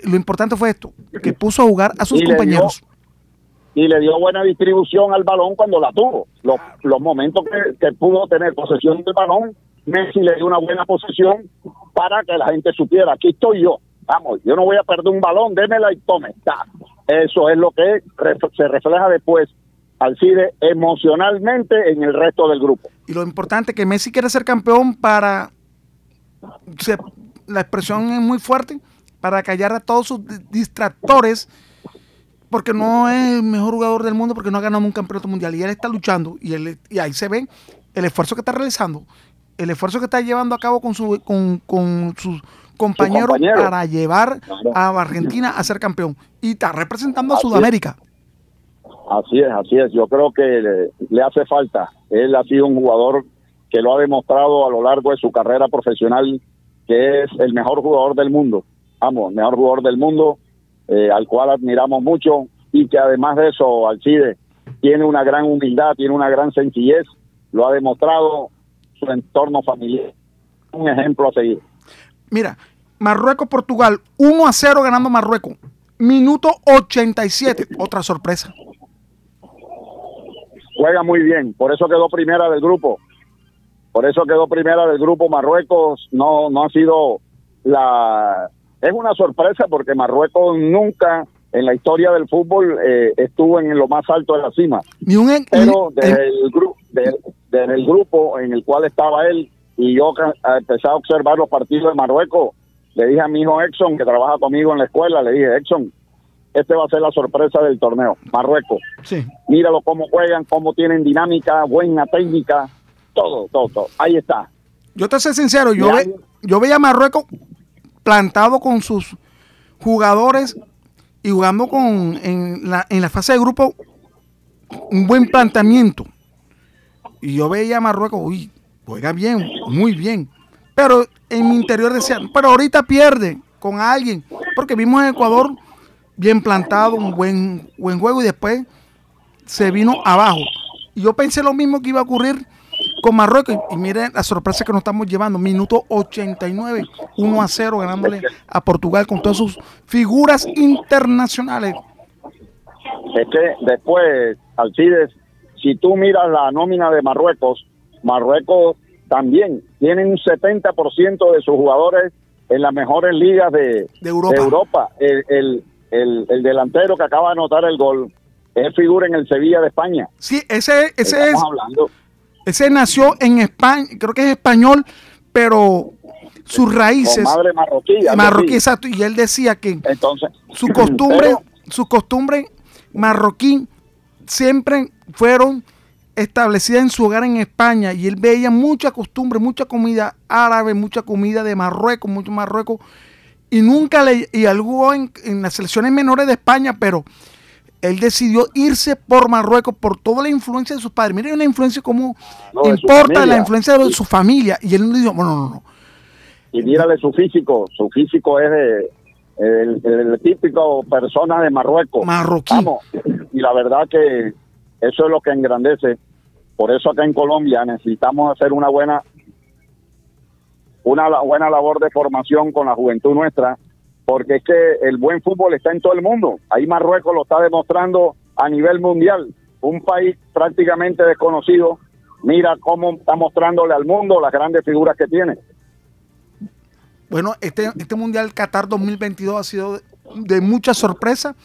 lo importante fue esto, que puso a jugar a sus Y le dio- compañeros. y le dio buena distribución al balón cuando la tuvo. Los, los momentos que, que pudo tener posesión del balón, Messi le dio una buena posesión para que la gente supiera, aquí estoy yo, vamos, yo no voy a perder un balón, démela y tome. Eso es lo que se refleja después al CIDE emocionalmente en el resto del grupo. Y lo importante que Messi quiere ser campeón para, se- la expresión es muy fuerte, para callar a todos sus di- distractores, porque no es el mejor jugador del mundo, porque no ha ganado un campeonato mundial. Y él está luchando, y, él, y ahí se ve el esfuerzo que está realizando, el esfuerzo que está llevando a cabo con, su, con, con sus, compañeros compañeros. para llevar a Argentina a ser campeón. Y está representando a. Sudamérica. Así es, así es. Yo creo que le, hace falta. Él ha sido un jugador que lo ha demostrado a lo largo de su carrera profesional que es el mejor jugador del mundo. Vamos, mejor jugador del mundo, eh, al cual admiramos mucho y que además de eso, Alcide, tiene una gran humildad, tiene una gran sencillez, lo ha demostrado su entorno familiar. Un ejemplo a seguir. Mira, Marruecos-Portugal, 1 a 0 ganando Marruecos. Minuto 87, otra sorpresa. Juega muy bien, por eso quedó primera del grupo. Por eso quedó primera del grupo Marruecos, no no ha sido la es una sorpresa porque Marruecos nunca en la historia del fútbol eh, estuvo en lo más alto de la cima. Ni un en- Pero desde el, gru- de- desde el grupo en el cual estaba él y yo empecé a observar los partidos de Marruecos, le dije a mi hijo Exxon, que trabaja conmigo en la escuela, le dije, Exxon, este va a ser la sorpresa del torneo, Marruecos. Sí. Míralo cómo juegan, cómo tienen dinámica, buena técnica, todo, todo, todo. Ahí está. Yo te soy sincero, yo, ve- yo veía a Marruecos plantado con sus jugadores y jugando con en la, en la fase de grupo un buen planteamiento. Y yo veía a Marruecos, uy, juega bien, muy bien. Pero en mi interior decía, pero ahorita pierde con alguien. Porque vimos en Ecuador bien plantado, un buen, buen juego y después se vino abajo. Y yo pensé lo mismo que iba a ocurrir con Marruecos. Y, miren la sorpresa que nos estamos llevando. Minuto 89, 1 a 0, ganándole a Portugal con todas sus figuras internacionales. Es que después, Alcides, si tú miras la nómina de Marruecos, Marruecos también tiene un 70% de sus jugadores en las mejores ligas de, De Europa. Europa. El, el, el, el delantero que acaba de anotar el gol es figura en el Sevilla de España. Sí, ese, ese es. Hablando. Ese nació en España, creo que es español, pero sus raíces. Con madre marroquí, Marroquí, exacto. Y él decía que Entonces, su costumbre, pero- su costumbre marroquí siempre fueron establecidas en su hogar en España y él veía mucha costumbre, mucha comida árabe, mucha comida de Marruecos, mucho Marruecos y nunca le y algo en, en las selecciones menores de España, pero él decidió irse por Marruecos por toda la influencia de sus padres. Miren una influencia como No, importa la influencia de su familia y él no dijo, bueno, no, no, y mírale su físico, su físico es el, el típico persona de Marruecos. Marroquí. Vamos, y la verdad que eso es lo que engrandece. Por eso acá en Colombia necesitamos hacer una buena una buena labor de formación con la juventud nuestra, porque es que el buen fútbol está en todo el mundo. Ahí Marruecos lo está demostrando a nivel mundial, un país prácticamente desconocido. Mira cómo está mostrándole al mundo las grandes figuras que tiene. Bueno, este, este Mundial Qatar 2022 ha sido de, mucha sorpresa.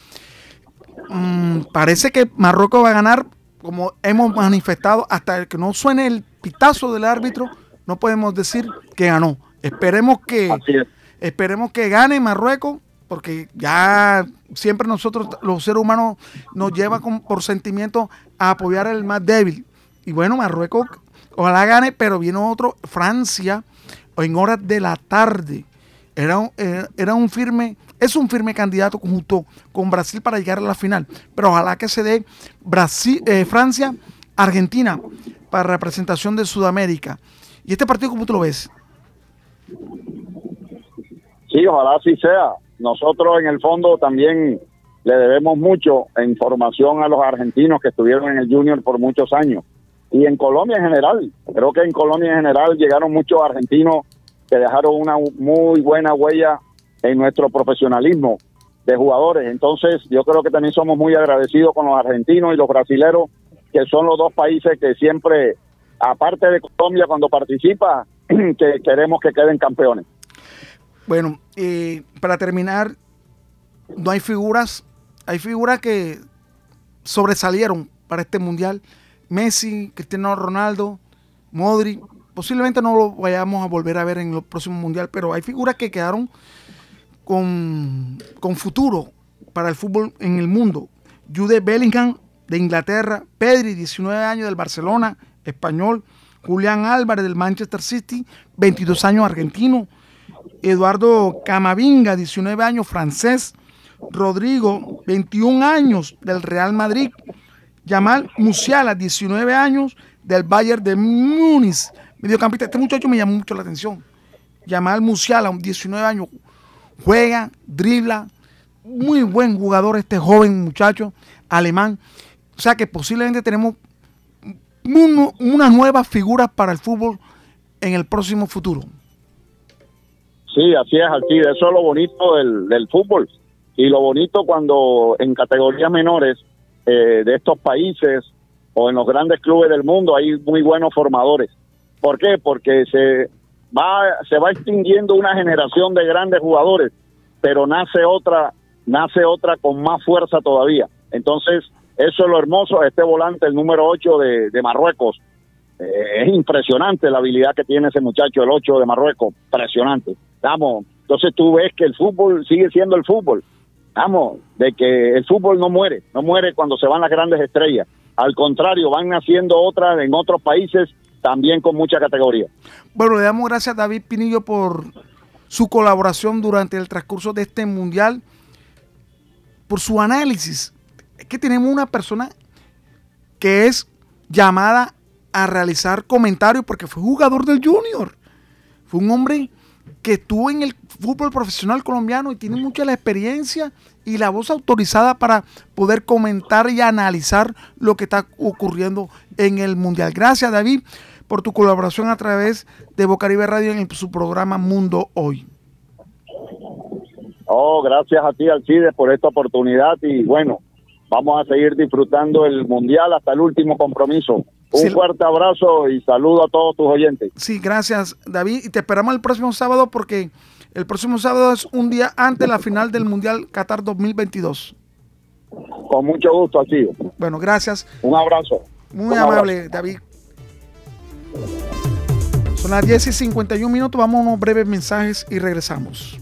Mm, parece que Marruecos va a ganar, como hemos manifestado, hasta que no suene el pitazo del árbitro, no podemos decir que ganó. Esperemos que, esperemos que gane Marruecos, porque ya siempre nosotros, los seres humanos, nos lleva con, por sentimiento a apoyar al más débil. Y bueno, Marruecos, ojalá gane, pero viene otro, Francia, en horas de la tarde. Era un, era, era un firme, es un firme candidato junto con Brasil para llegar a la final. Pero ojalá que se dé Brasil, eh, Francia, Argentina para representación de Sudamérica. ¿Y este partido cómo tú lo ves? Sí, ojalá así sea. Nosotros en el fondo también le debemos mucho en formación a los argentinos que estuvieron en el Junior por muchos años. Y en Colombia en general. Creo que en Colombia en general llegaron muchos argentinos que dejaron una muy buena huella en nuestro profesionalismo de jugadores. Entonces yo creo que también somos muy agradecidos con los argentinos y los brasileros, que son los dos países que siempre, aparte de Colombia cuando participa, que queremos que queden campeones. Bueno, eh, para terminar, no hay figuras, hay figuras que sobresalieron para este mundial. Messi, Cristiano Ronaldo, Modri, posiblemente no lo vayamos a volver a ver en el próximo mundial, pero hay figuras que quedaron con, con futuro para el fútbol en el mundo. Jude Bellingham de Inglaterra, Pedri, 19 años del Barcelona, español, Julián Álvarez del Manchester City, 22 años argentino, Eduardo Camavinga, 19 años, francés. Rodrigo, 21 años, del Real Madrid. Yamal Musiala, 19 años, del Bayern de Múnich. Mediocampista, este muchacho me llamó mucho la atención. Yamal Musiala, 19 años, juega, dribla, muy buen jugador este joven muchacho alemán. O sea que posiblemente tenemos unas nuevas figuras para el fútbol en el próximo futuro. Sí, así es, así. Eso es lo bonito del, del fútbol. Y lo bonito cuando en categorías menores eh, de estos países o en los grandes clubes del mundo hay muy buenos formadores. ¿Por qué? Porque se va, se va extinguiendo una generación de grandes jugadores, pero nace otra, nace otra con más fuerza todavía. Entonces, eso es lo hermoso, este volante, el número 8 de, Marruecos, eh, es impresionante la habilidad que tiene ese muchacho, el 8 de Marruecos, impresionante. Vamos, entonces tú ves que el fútbol sigue siendo el fútbol. Vamos, de que el fútbol no muere, no muere cuando se van las grandes estrellas. Al contrario, van naciendo otras en otros países también con mucha categoría. Bueno, le damos gracias a David Pinillo por su colaboración durante el transcurso de este mundial, por su análisis. Es que tenemos una persona que es llamada a realizar comentarios porque fue jugador del Junior. Fue un hombre que estuvo en el fútbol profesional colombiano y tiene mucha la experiencia y la voz autorizada para poder comentar y analizar lo que está ocurriendo en el Mundial. Gracias David por tu colaboración a través de Bocaribe Radio en su programa Mundo Hoy. Oh, gracias a ti Alcides por esta oportunidad y bueno, vamos a seguir disfrutando el Mundial hasta el último compromiso. Un fuerte abrazo y saludo a todos tus oyentes. Sí, gracias David. Y te esperamos el próximo sábado porque el próximo sábado es un día antes de la final del Mundial Qatar 2022. Con mucho gusto, así. Bueno, gracias. Un abrazo. Muy amable, David. Son las 10 y 51 minutos. Vamos a unos breves mensajes y regresamos.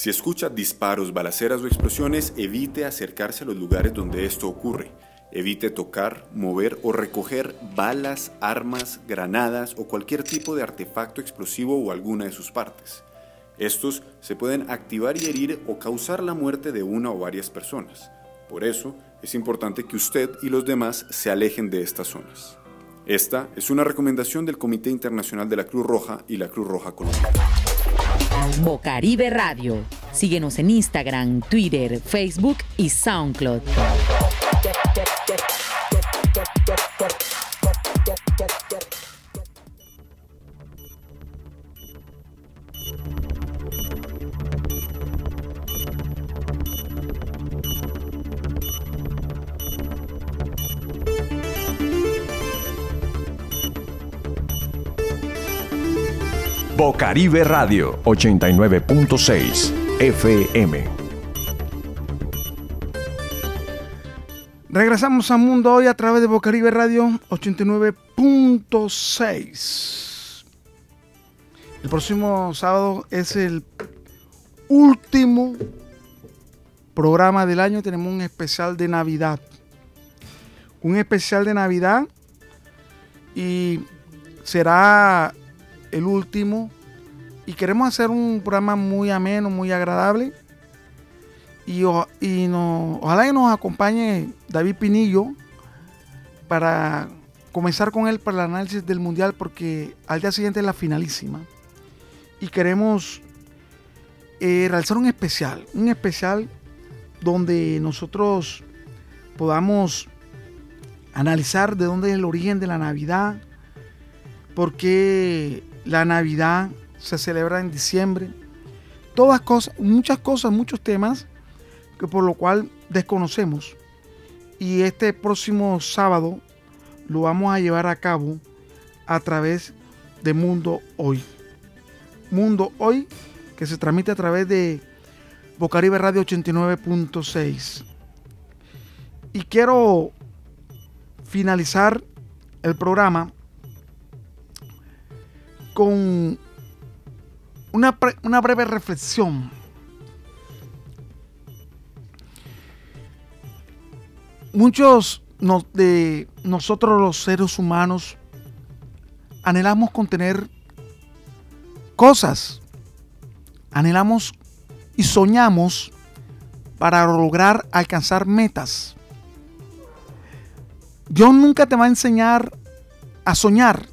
Si escucha disparos, balaceras o explosiones, evite acercarse a los lugares donde esto ocurre. Evite tocar, mover o recoger balas, armas, granadas o cualquier tipo de artefacto explosivo o alguna de sus partes. Estos se pueden activar y herir o causar la muerte de una o varias personas. Por eso, es importante que usted y los demás se alejen de estas zonas. Esta es una recomendación del Comité Internacional de la Cruz Roja y la Cruz Roja Colombiana. Bocaribe Radio. Síguenos en Instagram, Twitter, Facebook y SoundCloud. Bocaribe Radio 89.6 FM. Regresamos a Mundo Hoy a través de Bocaribe Radio 89.6. El próximo sábado es el último programa del año. Tenemos un especial de Navidad. Un especial de Navidad y será el último. Y queremos hacer un programa muy ameno, muy agradable. Y, y ojalá que nos acompañe David Pinillo para comenzar con él para el análisis del Mundial, porque al día siguiente es la finalísima. Y queremos eh, realizar un especial, un especial donde nosotros podamos analizar de dónde es el origen de la Navidad, por qué la Navidad se celebra en diciembre. Todas cosas, muchas cosas, muchos temas que por lo cual desconocemos Y este próximo sábado lo vamos a llevar a cabo a través de Mundo Hoy. Mundo Hoy, que se transmite a través de Bocaribe Radio 89.6. Y quiero finalizar el programa con una, una breve reflexión. Muchos de nosotros los seres humanos anhelamos contener cosas, anhelamos y soñamos para lograr alcanzar metas. Dios nunca te va a enseñar a soñar,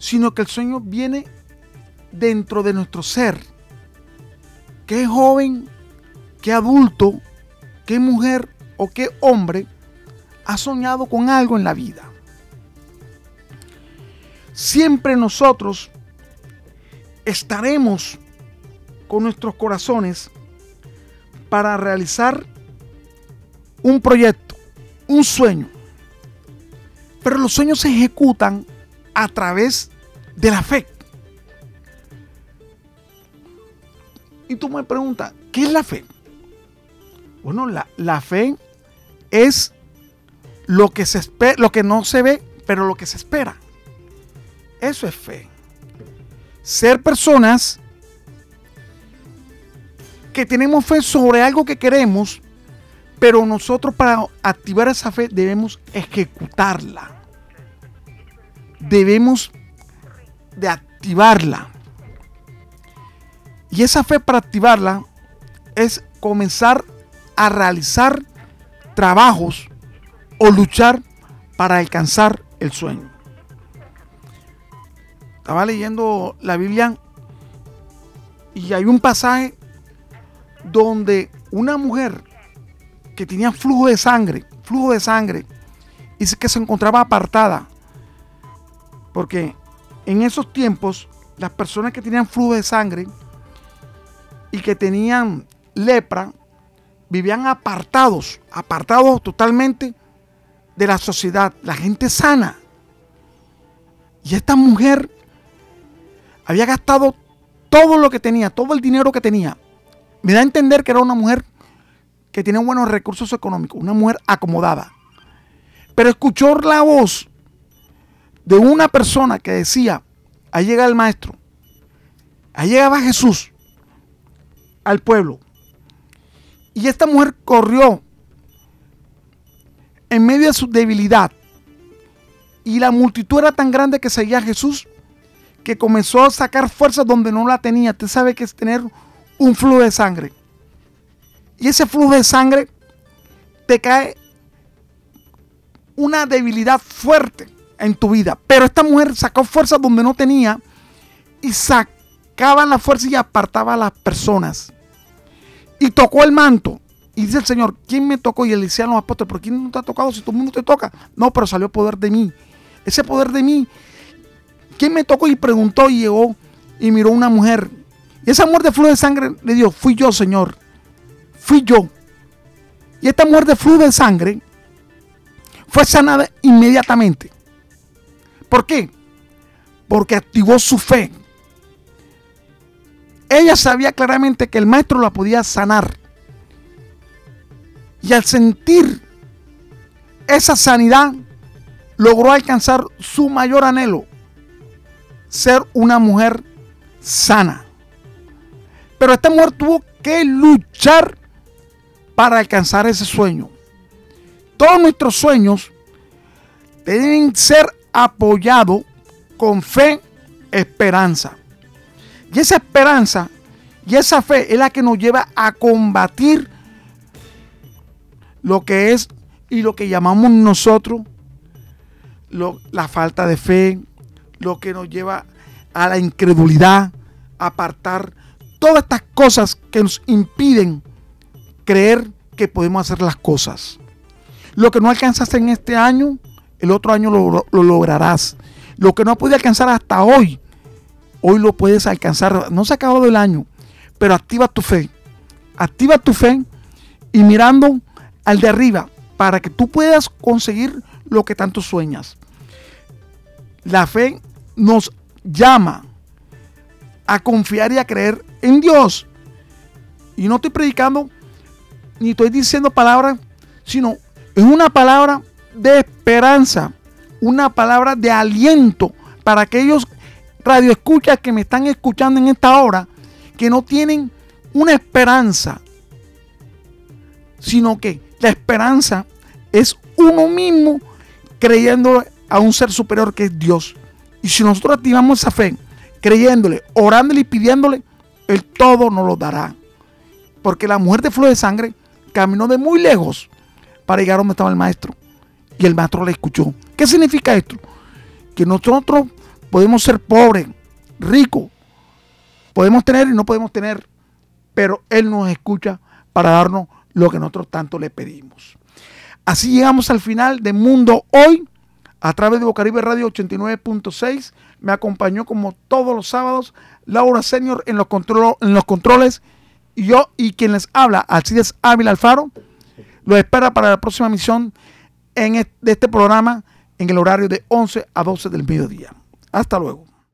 sino que el sueño viene dentro de nuestro ser. ¿Qué joven, qué adulto, qué mujer o qué hombre ha soñado con algo en la vida? Siempre nosotros estaremos con nuestros corazones para realizar un proyecto, un sueño. Pero los sueños se ejecutan a través de la fe. Y tú me preguntas, ¿qué es la fe? Bueno, la, la fe es lo que, se espera, lo que no se ve, pero lo que se espera. Eso es fe. Ser personas que tenemos fe sobre algo que queremos, pero nosotros para activar esa fe debemos ejecutarla. Debemos de activarla. Y esa fe para activarla es comenzar a realizar trabajos o luchar para alcanzar el sueño. Estaba leyendo la Biblia y hay un pasaje donde una mujer que tenía flujo de sangre, flujo de sangre, y que se encontraba apartada, porque en esos tiempos las personas que tenían flujo de sangre y que tenían lepra vivían apartados, apartados totalmente de la sociedad, la gente sana. Y esta mujer había gastado todo lo que tenía, todo el dinero que tenía. Me da a entender que era una mujer que tiene buenos recursos económicos, una mujer acomodada. Pero escuchó la voz de una persona que decía, ahí llega el maestro, ahí llegaba Jesús al pueblo. Y esta mujer corrió en medio de su debilidad. Y la multitud era tan grande que seguía a Jesús que comenzó a sacar fuerzas donde no la tenía. Usted sabe que es tener un flujo de sangre. Y ese flujo de sangre te cae una debilidad fuerte en tu vida. Pero esta mujer sacó fuerzas donde no tenía y sacaba la fuerza y apartaba a las personas. Y tocó el manto. Y dice el Señor, ¿quién me tocó? Y él decía a los apóstoles, ¿por quién no te ha tocado si todo el mundo te toca? No, pero salió poder de mí. Ese poder de mí ¿Quién me tocó? Y preguntó y llegó y miró una mujer. Y esa mujer de flujo de sangre le dijo, fui yo, Señor. Fui yo. Y esta mujer de flujo de sangre fue sanada inmediatamente. ¿Por qué? Porque activó su fe. Ella sabía claramente que el maestro la podía sanar. Y al sentir esa sanidad, logró alcanzar su mayor anhelo, ser una mujer sana. Pero esta mujer tuvo que luchar para alcanzar ese sueño. Todos nuestros sueños deben ser apoyados con fe, esperanza. Y esa esperanza y esa fe es la que nos lleva a combatir lo que es y lo que llamamos nosotros la falta de fe, lo que nos lleva a la incredulidad, apartar todas estas cosas que nos impiden creer que podemos hacer las cosas. Lo que no alcanzas en este año, el otro año lo, lograrás. Lo que no pude alcanzar hasta hoy, hoy lo puedes alcanzar. No se ha acabado el año, pero activa tu fe. Activa tu fe y mirando al de arriba, para que tú puedas conseguir lo que tanto sueñas. La fe nos llama a confiar y a creer en Dios. Y no estoy predicando ni estoy diciendo palabras, sino es una palabra de esperanza, una palabra de aliento para aquellos radioescuchas que me están escuchando en esta hora, que no tienen una esperanza, sino que la esperanza es uno mismo creyendo a un ser superior que es Dios. Y si nosotros activamos esa fe, creyéndole, orándole y pidiéndole, el todo nos lo dará. Porque la mujer de flor de sangre caminó de muy lejos para llegar donde estaba el maestro. Y el maestro le escuchó. ¿Qué significa esto? Que nosotros podemos ser pobres, ricos, podemos tener y no podemos tener, pero Él nos escucha para darnos lo que nosotros tanto le pedimos. Así llegamos al final de Mundo Hoy a través de Bocaribe Radio 89.6. Me acompañó como todos los sábados Laura Senior en los, en los controles y yo y quien les habla, Alcides Ávila Alfaro, lo espera para la próxima misión de este programa en el horario de 11 a 12 del mediodía. Hasta luego.